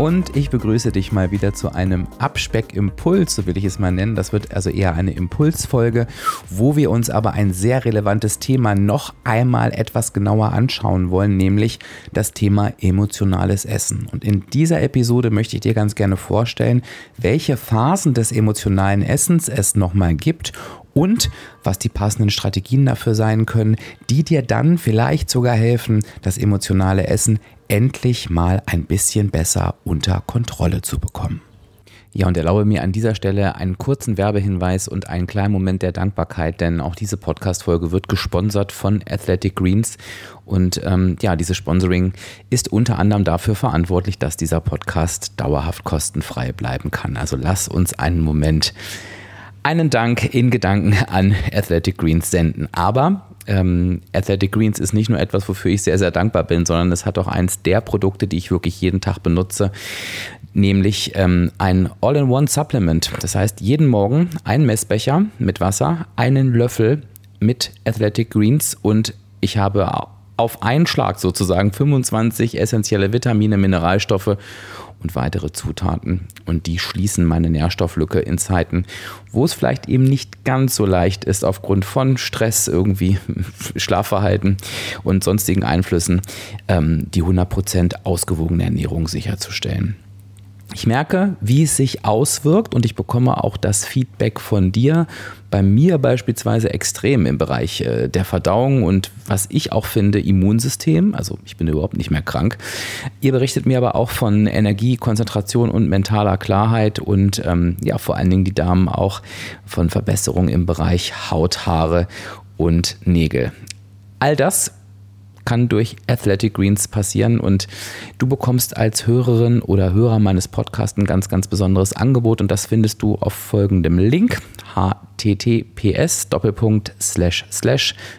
Und ich begrüße dich mal wieder zu einem Abspeck-Impuls, so will ich es mal nennen. Das wird also eher eine Impulsfolge, wo wir uns aber ein sehr relevantes Thema noch einmal etwas genauer anschauen wollen, nämlich das Thema emotionales Essen. Und in dieser Episode möchte ich dir ganz gerne vorstellen, welche Phasen des emotionalen Essens es nochmal gibt und was die passenden Strategien dafür sein können, die dir dann vielleicht sogar helfen, das emotionale Essen endlich mal ein bisschen besser unter Kontrolle zu bekommen. Ja, und erlaube mir an dieser Stelle einen kurzen Werbehinweis und einen kleinen Moment der Dankbarkeit, denn auch diese Podcast-Folge wird gesponsert von Athletic Greens. Und ähm, ja, dieses Sponsoring ist unter anderem dafür verantwortlich, dass dieser Podcast dauerhaft kostenfrei bleiben kann. Also lass uns einen Moment einen Dank in Gedanken an Athletic Greens senden. Aber ähm, Athletic Greens ist nicht nur etwas, wofür ich sehr, sehr dankbar bin, sondern es hat auch eins der Produkte, die ich wirklich jeden Tag benutze, nämlich ähm, ein All-in-One-Supplement. Das heißt, jeden Morgen ein Messbecher mit Wasser, einen Löffel mit Athletic Greens und ich habe auf einen Schlag sozusagen 25 essentielle Vitamine, Mineralstoffe und weitere Zutaten. Und die schließen meine Nährstofflücke in Zeiten, wo es vielleicht eben nicht ganz so leicht ist, aufgrund von Stress, irgendwie Schlafverhalten und sonstigen Einflüssen, ähm, die 100% ausgewogene Ernährung sicherzustellen. Ich merke, wie es sich auswirkt und ich bekomme auch das Feedback von dir, bei mir beispielsweise extrem im Bereich äh, der Verdauung und was ich auch finde, Immunsystem. Also ich bin überhaupt nicht mehr krank. Ihr berichtet mir aber auch von Energie, Konzentration und mentaler Klarheit und ähm, ja, vor allen Dingen die Damen auch von Verbesserungen im Bereich Haut, Haare und Nägel. All das kann durch Athletic Greens passieren und du bekommst als Hörerin oder Hörer meines Podcasts ein ganz, ganz besonderes Angebot und das findest du auf folgendem Link https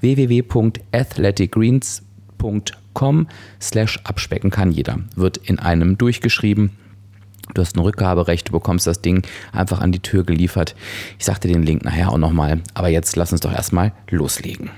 www.athleticgreens.com slash abspecken kann jeder. Wird in einem durchgeschrieben. Du hast ein Rückgaberecht, du bekommst das Ding einfach an die Tür geliefert. Ich sagte den Link nachher auch nochmal, aber jetzt lass uns doch erstmal loslegen.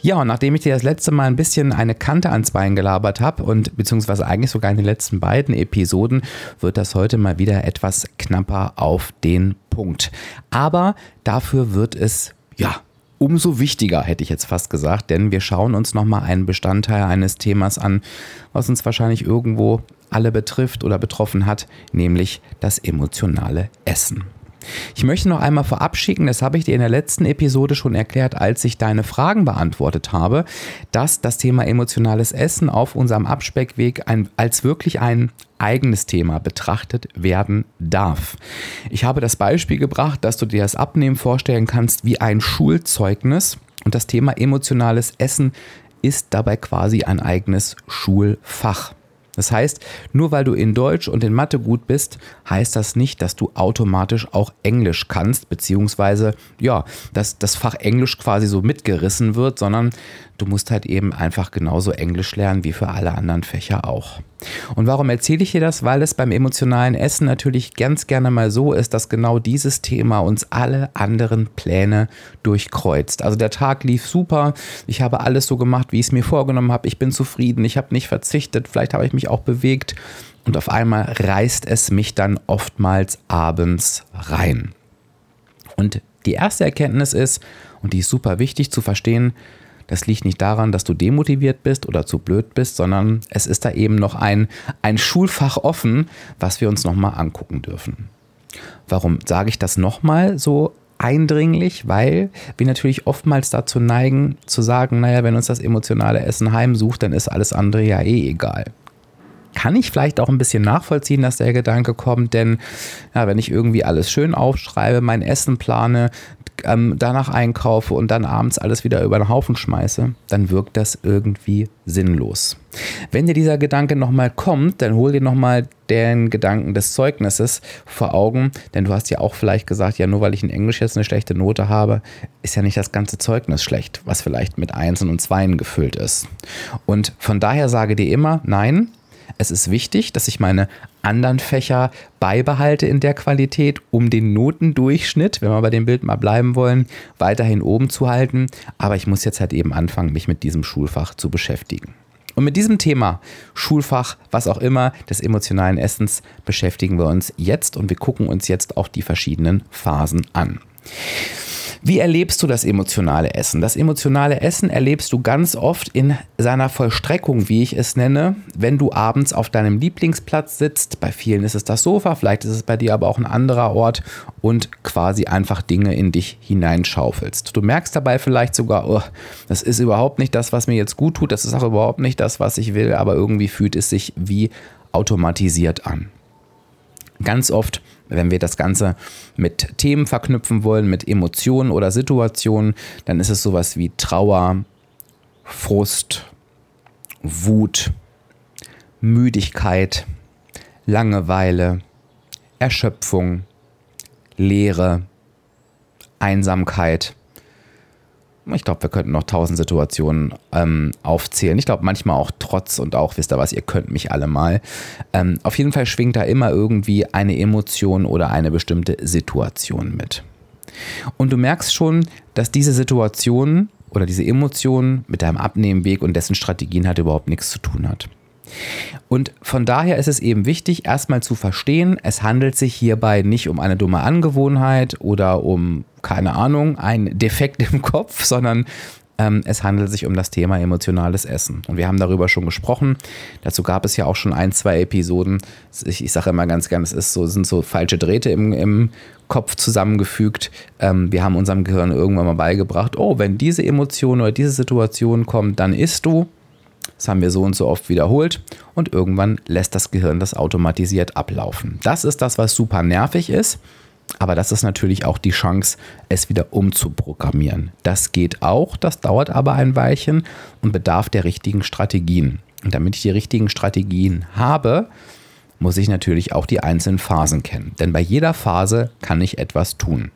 Ja, und nachdem ich dir das letzte Mal ein bisschen eine Kante ans Bein gelabert habe und beziehungsweise eigentlich sogar in den letzten beiden Episoden, wird das heute mal wieder etwas knapper auf den Punkt. Aber dafür wird es, ja, umso wichtiger, hätte ich jetzt fast gesagt, denn wir schauen uns nochmal einen Bestandteil eines Themas an, was uns wahrscheinlich irgendwo alle betrifft oder betroffen hat, nämlich das emotionale Essen. Ich möchte noch einmal vorab schicken, das habe ich dir in der letzten Episode schon erklärt, als ich deine Fragen beantwortet habe, dass das Thema emotionales Essen auf unserem Abspeckweg ein, als wirklich ein eigenes Thema betrachtet werden darf. Ich habe das Beispiel gebracht, dass du dir das Abnehmen vorstellen kannst wie ein Schulzeugnis und das Thema emotionales Essen ist dabei quasi ein eigenes Schulfach. Das heißt, nur weil du in Deutsch und in Mathe gut bist, heißt das nicht, dass du automatisch auch Englisch kannst, beziehungsweise ja, dass das Fach Englisch quasi so mitgerissen wird, sondern du musst halt eben einfach genauso Englisch lernen wie für alle anderen Fächer auch. Und warum erzähle ich dir das? Weil es beim emotionalen Essen natürlich ganz gerne mal so ist, dass genau dieses Thema uns alle anderen Pläne durchkreuzt. Also der Tag lief super, ich habe alles so gemacht, wie ich es mir vorgenommen habe, ich bin zufrieden, ich habe nicht verzichtet, vielleicht habe ich mich auch bewegt und auf einmal reißt es mich dann oftmals abends rein. Und die erste Erkenntnis ist, und die ist super wichtig zu verstehen, das liegt nicht daran, dass du demotiviert bist oder zu blöd bist, sondern es ist da eben noch ein, ein Schulfach offen, was wir uns nochmal angucken dürfen. Warum sage ich das nochmal so eindringlich? Weil wir natürlich oftmals dazu neigen zu sagen, naja, wenn uns das emotionale Essen heimsucht, dann ist alles andere ja eh egal kann ich vielleicht auch ein bisschen nachvollziehen, dass der Gedanke kommt, denn ja, wenn ich irgendwie alles schön aufschreibe, mein Essen plane, ähm, danach einkaufe und dann abends alles wieder über den Haufen schmeiße, dann wirkt das irgendwie sinnlos. Wenn dir dieser Gedanke nochmal kommt, dann hol dir nochmal den Gedanken des Zeugnisses vor Augen, denn du hast ja auch vielleicht gesagt, ja, nur weil ich in Englisch jetzt eine schlechte Note habe, ist ja nicht das ganze Zeugnis schlecht, was vielleicht mit Einsen und Zweien gefüllt ist. Und von daher sage dir immer, nein, es ist wichtig, dass ich meine anderen Fächer beibehalte in der Qualität, um den Notendurchschnitt, wenn wir bei dem Bild mal bleiben wollen, weiterhin oben zu halten. Aber ich muss jetzt halt eben anfangen, mich mit diesem Schulfach zu beschäftigen. Und mit diesem Thema Schulfach, was auch immer, des emotionalen Essens beschäftigen wir uns jetzt und wir gucken uns jetzt auch die verschiedenen Phasen an. Wie erlebst du das emotionale Essen? Das emotionale Essen erlebst du ganz oft in seiner Vollstreckung, wie ich es nenne, wenn du abends auf deinem Lieblingsplatz sitzt. Bei vielen ist es das Sofa, vielleicht ist es bei dir aber auch ein anderer Ort und quasi einfach Dinge in dich hineinschaufelst. Du merkst dabei vielleicht sogar, oh, das ist überhaupt nicht das, was mir jetzt gut tut, das ist auch überhaupt nicht das, was ich will, aber irgendwie fühlt es sich wie automatisiert an. Ganz oft wenn wir das Ganze mit Themen verknüpfen wollen, mit Emotionen oder Situationen, dann ist es sowas wie Trauer, Frust, Wut, Müdigkeit, Langeweile, Erschöpfung, Leere, Einsamkeit ich glaube, wir könnten noch tausend Situationen ähm, aufzählen. Ich glaube, manchmal auch trotz und auch, wisst ihr was, ihr könnt mich alle mal. Ähm, auf jeden Fall schwingt da immer irgendwie eine Emotion oder eine bestimmte Situation mit. Und du merkst schon, dass diese Situation oder diese Emotion mit deinem Abnehmenweg und dessen Strategien halt überhaupt nichts zu tun hat. Und von daher ist es eben wichtig, erstmal zu verstehen, es handelt sich hierbei nicht um eine dumme Angewohnheit oder um, keine Ahnung, ein Defekt im Kopf, sondern ähm, es handelt sich um das Thema emotionales Essen. Und wir haben darüber schon gesprochen. Dazu gab es ja auch schon ein, zwei Episoden. Ich, ich sage immer ganz gern, es ist so, sind so falsche Drähte im, im Kopf zusammengefügt. Ähm, wir haben unserem Gehirn irgendwann mal beigebracht, oh, wenn diese Emotion oder diese Situation kommt, dann isst du. Das haben wir so und so oft wiederholt und irgendwann lässt das Gehirn das automatisiert ablaufen. Das ist das, was super nervig ist, aber das ist natürlich auch die Chance, es wieder umzuprogrammieren. Das geht auch, das dauert aber ein Weilchen und bedarf der richtigen Strategien. Und damit ich die richtigen Strategien habe, muss ich natürlich auch die einzelnen Phasen kennen. Denn bei jeder Phase kann ich etwas tun.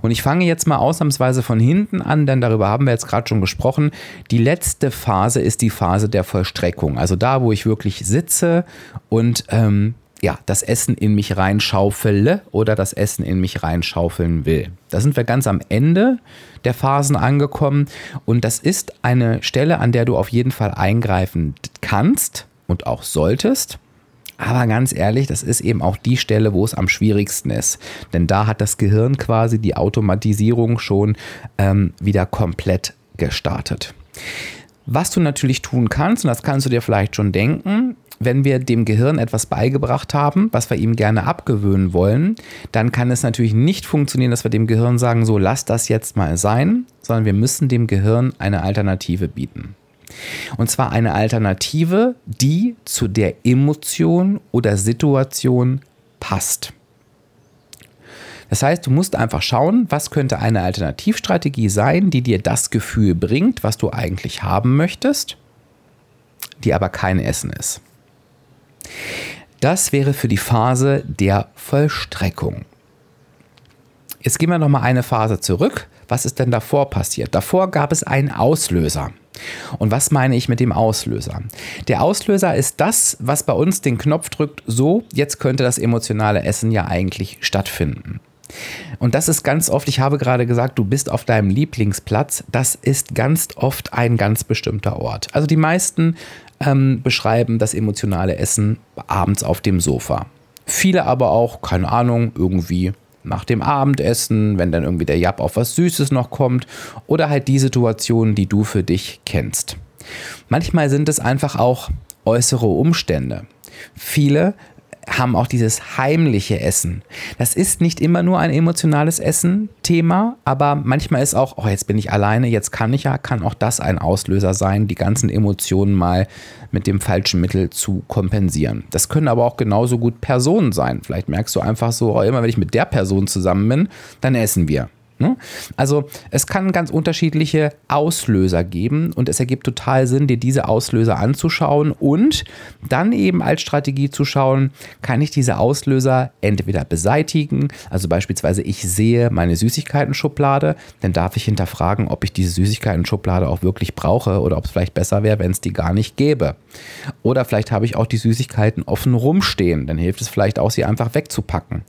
Und ich fange jetzt mal ausnahmsweise von hinten an, denn darüber haben wir jetzt gerade schon gesprochen. Die letzte Phase ist die Phase der Vollstreckung. Also da, wo ich wirklich sitze und ähm, ja, das Essen in mich reinschaufele oder das Essen in mich reinschaufeln will. Da sind wir ganz am Ende der Phasen angekommen und das ist eine Stelle, an der du auf jeden Fall eingreifen kannst und auch solltest. Aber ganz ehrlich, das ist eben auch die Stelle, wo es am schwierigsten ist. Denn da hat das Gehirn quasi die Automatisierung schon ähm, wieder komplett gestartet. Was du natürlich tun kannst, und das kannst du dir vielleicht schon denken, wenn wir dem Gehirn etwas beigebracht haben, was wir ihm gerne abgewöhnen wollen, dann kann es natürlich nicht funktionieren, dass wir dem Gehirn sagen, so lass das jetzt mal sein, sondern wir müssen dem Gehirn eine Alternative bieten. Und zwar eine Alternative, die zu der Emotion oder Situation passt. Das heißt, du musst einfach schauen, was könnte eine Alternativstrategie sein, die dir das Gefühl bringt, was du eigentlich haben möchtest, die aber kein Essen ist. Das wäre für die Phase der Vollstreckung. Jetzt gehen wir noch mal eine Phase zurück. Was ist denn davor passiert? Davor gab es einen Auslöser. Und was meine ich mit dem Auslöser? Der Auslöser ist das, was bei uns den Knopf drückt, so, jetzt könnte das emotionale Essen ja eigentlich stattfinden. Und das ist ganz oft, ich habe gerade gesagt, du bist auf deinem Lieblingsplatz. Das ist ganz oft ein ganz bestimmter Ort. Also die meisten ähm, beschreiben das emotionale Essen abends auf dem Sofa. Viele aber auch, keine Ahnung, irgendwie nach dem Abendessen, wenn dann irgendwie der Jab auf was Süßes noch kommt oder halt die Situationen, die du für dich kennst. Manchmal sind es einfach auch äußere Umstände. Viele haben auch dieses heimliche Essen. Das ist nicht immer nur ein emotionales Essen-Thema, aber manchmal ist auch, oh, jetzt bin ich alleine, jetzt kann ich ja, kann auch das ein Auslöser sein, die ganzen Emotionen mal mit dem falschen Mittel zu kompensieren. Das können aber auch genauso gut Personen sein. Vielleicht merkst du einfach so, oh, immer wenn ich mit der Person zusammen bin, dann essen wir. Ne? Also es kann ganz unterschiedliche Auslöser geben und es ergibt total Sinn, dir diese Auslöser anzuschauen und dann eben als Strategie zu schauen, kann ich diese Auslöser entweder beseitigen, also beispielsweise ich sehe meine Süßigkeiten-Schublade, dann darf ich hinterfragen, ob ich diese Süßigkeiten-Schublade auch wirklich brauche oder ob es vielleicht besser wäre, wenn es die gar nicht gäbe. Oder vielleicht habe ich auch die Süßigkeiten offen rumstehen, dann hilft es vielleicht auch, sie einfach wegzupacken.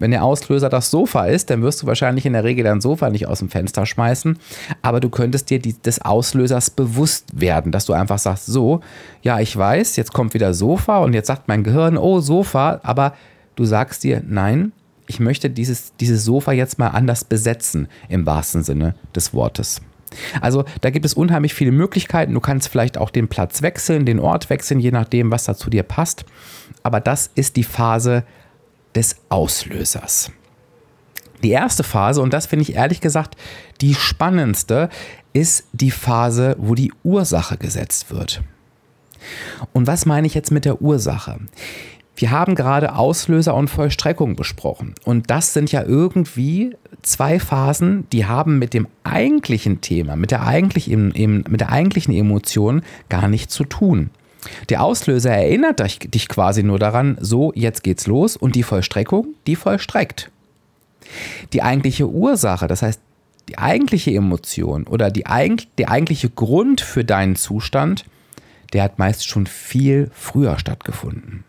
Wenn der Auslöser das Sofa ist, dann wirst du wahrscheinlich in der Regel dein Sofa nicht aus dem Fenster schmeißen, aber du könntest dir die, des Auslösers bewusst werden, dass du einfach sagst, so, ja, ich weiß, jetzt kommt wieder Sofa und jetzt sagt mein Gehirn, oh, Sofa, aber du sagst dir, nein, ich möchte dieses, dieses Sofa jetzt mal anders besetzen, im wahrsten Sinne des Wortes. Also da gibt es unheimlich viele Möglichkeiten. Du kannst vielleicht auch den Platz wechseln, den Ort wechseln, je nachdem, was da zu dir passt. Aber das ist die Phase des Auslösers. Die erste Phase, und das finde ich ehrlich gesagt die spannendste, ist die Phase, wo die Ursache gesetzt wird. Und was meine ich jetzt mit der Ursache? Wir haben gerade Auslöser und Vollstreckung besprochen. Und das sind ja irgendwie zwei Phasen, die haben mit dem eigentlichen Thema, mit der, eigentlichen, mit der eigentlichen Emotion gar nichts zu tun. Der Auslöser erinnert dich quasi nur daran, so, jetzt geht's los und die Vollstreckung, die vollstreckt. Die eigentliche Ursache, das heißt, die eigentliche Emotion oder die, der eigentliche Grund für deinen Zustand, der hat meist schon viel früher stattgefunden.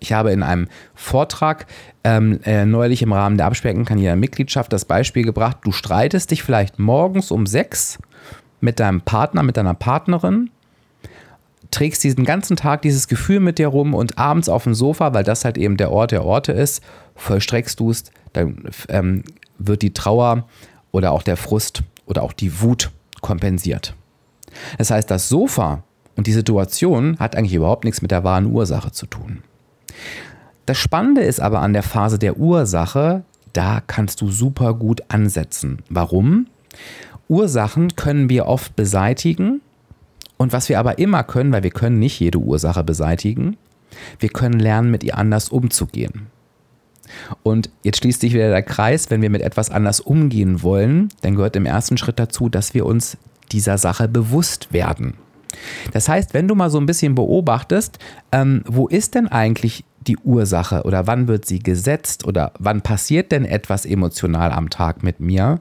Ich habe in einem Vortrag ähm, äh, neulich im Rahmen der Abspecken jeder Mitgliedschaft das Beispiel gebracht, du streitest dich vielleicht morgens um sechs mit deinem Partner, mit deiner Partnerin, trägst diesen ganzen Tag dieses Gefühl mit dir rum und abends auf dem Sofa, weil das halt eben der Ort der Orte ist, vollstreckst du es, dann ähm, wird die Trauer oder auch der Frust oder auch die Wut kompensiert. Das heißt, das Sofa und die Situation hat eigentlich überhaupt nichts mit der wahren Ursache zu tun. Das Spannende ist aber an der Phase der Ursache, da kannst du super gut ansetzen. Warum? Ursachen können wir oft beseitigen und was wir aber immer können, weil wir können nicht jede Ursache beseitigen, wir können lernen, mit ihr anders umzugehen. Und jetzt schließt sich wieder der Kreis, wenn wir mit etwas anders umgehen wollen, dann gehört im ersten Schritt dazu, dass wir uns dieser Sache bewusst werden. Das heißt, wenn du mal so ein bisschen beobachtest, ähm, wo ist denn eigentlich die Ursache oder wann wird sie gesetzt oder wann passiert denn etwas emotional am Tag mit mir,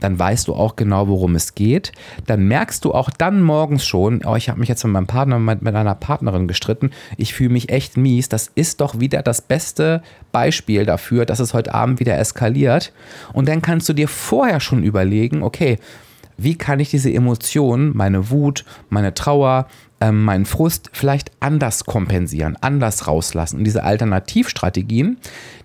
dann weißt du auch genau, worum es geht. Dann merkst du auch dann morgens schon, oh, ich habe mich jetzt mit meinem Partner, mit, mit einer Partnerin gestritten, ich fühle mich echt mies. Das ist doch wieder das beste Beispiel dafür, dass es heute Abend wieder eskaliert. Und dann kannst du dir vorher schon überlegen, okay, wie kann ich diese Emotionen, meine Wut, meine Trauer, ähm, meinen Frust vielleicht anders kompensieren, anders rauslassen. Und diese Alternativstrategien,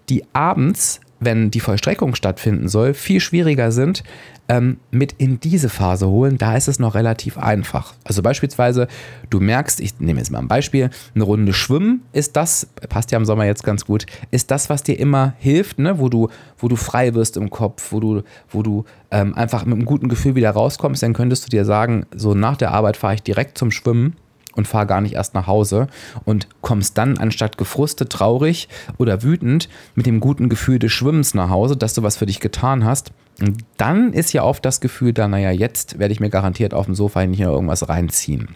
die abends, wenn die Vollstreckung stattfinden soll, viel schwieriger sind, ähm, mit in diese Phase holen, da ist es noch relativ einfach. Also beispielsweise, du merkst, ich nehme jetzt mal ein Beispiel, eine Runde Schwimmen ist das, passt ja im Sommer jetzt ganz gut, ist das, was dir immer hilft, ne? wo, du, wo du frei wirst im Kopf, wo du, wo du ähm, einfach mit einem guten Gefühl wieder rauskommst, dann könntest du dir sagen, so nach der Arbeit fahre ich direkt zum Schwimmen und fahr gar nicht erst nach Hause und kommst dann anstatt gefrustet, traurig oder wütend mit dem guten Gefühl des Schwimmens nach Hause, dass du was für dich getan hast. Und dann ist ja oft das Gefühl da, naja, jetzt werde ich mir garantiert auf dem Sofa nicht noch irgendwas reinziehen.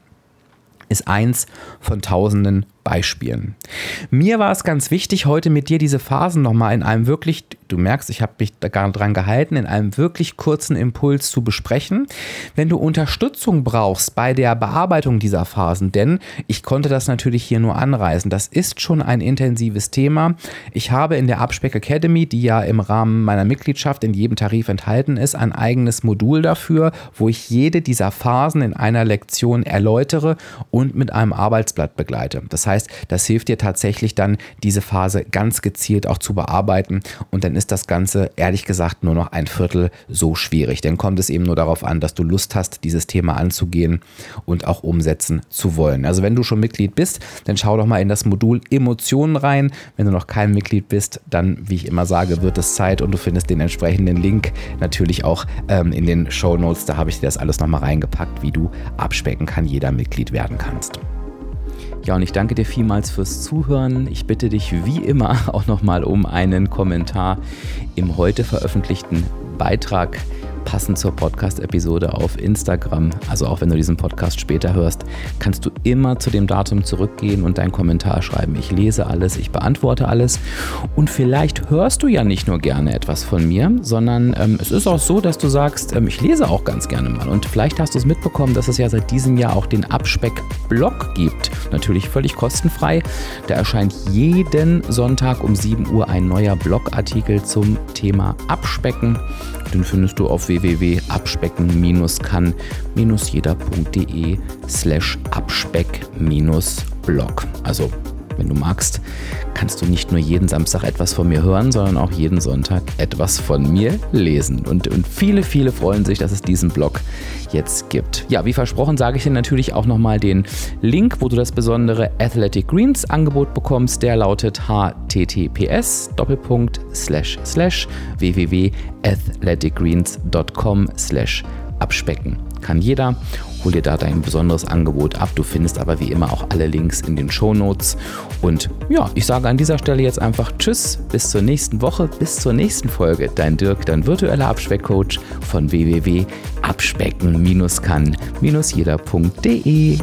Ist eins von tausenden Beispielen. Mir war es ganz wichtig, heute mit dir diese Phasen nochmal in einem wirklich, du merkst, ich habe mich daran gehalten, in einem wirklich kurzen Impuls zu besprechen. Wenn du Unterstützung brauchst bei der Bearbeitung dieser Phasen, denn ich konnte das natürlich hier nur anreißen, das ist schon ein intensives Thema. Ich habe in der Abspeck Academy, die ja im Rahmen meiner Mitgliedschaft in jedem Tarif enthalten ist, ein eigenes Modul dafür, wo ich jede dieser Phasen in einer Lektion erläutere und mit einem Arbeitsblatt begleite. Das heißt, heißt, das hilft dir tatsächlich dann, diese Phase ganz gezielt auch zu bearbeiten. Und dann ist das Ganze, ehrlich gesagt, nur noch ein Viertel so schwierig. Dann kommt es eben nur darauf an, dass du Lust hast, dieses Thema anzugehen und auch umsetzen zu wollen. Also wenn du schon Mitglied bist, dann schau doch mal in das Modul Emotionen rein. Wenn du noch kein Mitglied bist, dann, wie ich immer sage, wird es Zeit und du findest den entsprechenden Link natürlich auch ähm, in den Show Notes. Da habe ich dir das alles nochmal reingepackt, wie du abspecken kann, jeder Mitglied werden kannst. Ja, und ich danke dir vielmals fürs Zuhören. Ich bitte dich wie immer auch nochmal um einen Kommentar im heute veröffentlichten Beitrag passend zur Podcast-Episode auf Instagram. Also auch wenn du diesen Podcast später hörst, kannst du immer zu dem Datum zurückgehen und deinen Kommentar schreiben. Ich lese alles, ich beantworte alles. Und vielleicht hörst du ja nicht nur gerne etwas von mir, sondern ähm, es ist auch so, dass du sagst, ähm, ich lese auch ganz gerne mal. Und vielleicht hast du es mitbekommen, dass es ja seit diesem Jahr auch den Abspeck-Blog gibt. Natürlich völlig kostenfrei. Da erscheint jeden Sonntag um 7 Uhr ein neuer Blogartikel zum Thema Abspecken. Den findest du auf www.abspecken-kann-jeder.de slash abspeck-blog. Also wenn du magst, kannst du nicht nur jeden Samstag etwas von mir hören, sondern auch jeden Sonntag etwas von mir lesen. Und, und viele, viele freuen sich, dass es diesen Blog jetzt gibt. Ja, wie versprochen, sage ich dir natürlich auch nochmal den Link, wo du das besondere Athletic Greens Angebot bekommst. Der lautet https www.athleticgreens.com abspecken. Kann jeder. Hol dir da dein besonderes Angebot ab. Du findest aber wie immer auch alle Links in den Show Notes. Und ja, ich sage an dieser Stelle jetzt einfach Tschüss, bis zur nächsten Woche, bis zur nächsten Folge. Dein Dirk, dein virtueller Abspeckcoach von www.abspecken-kann-jeder.de.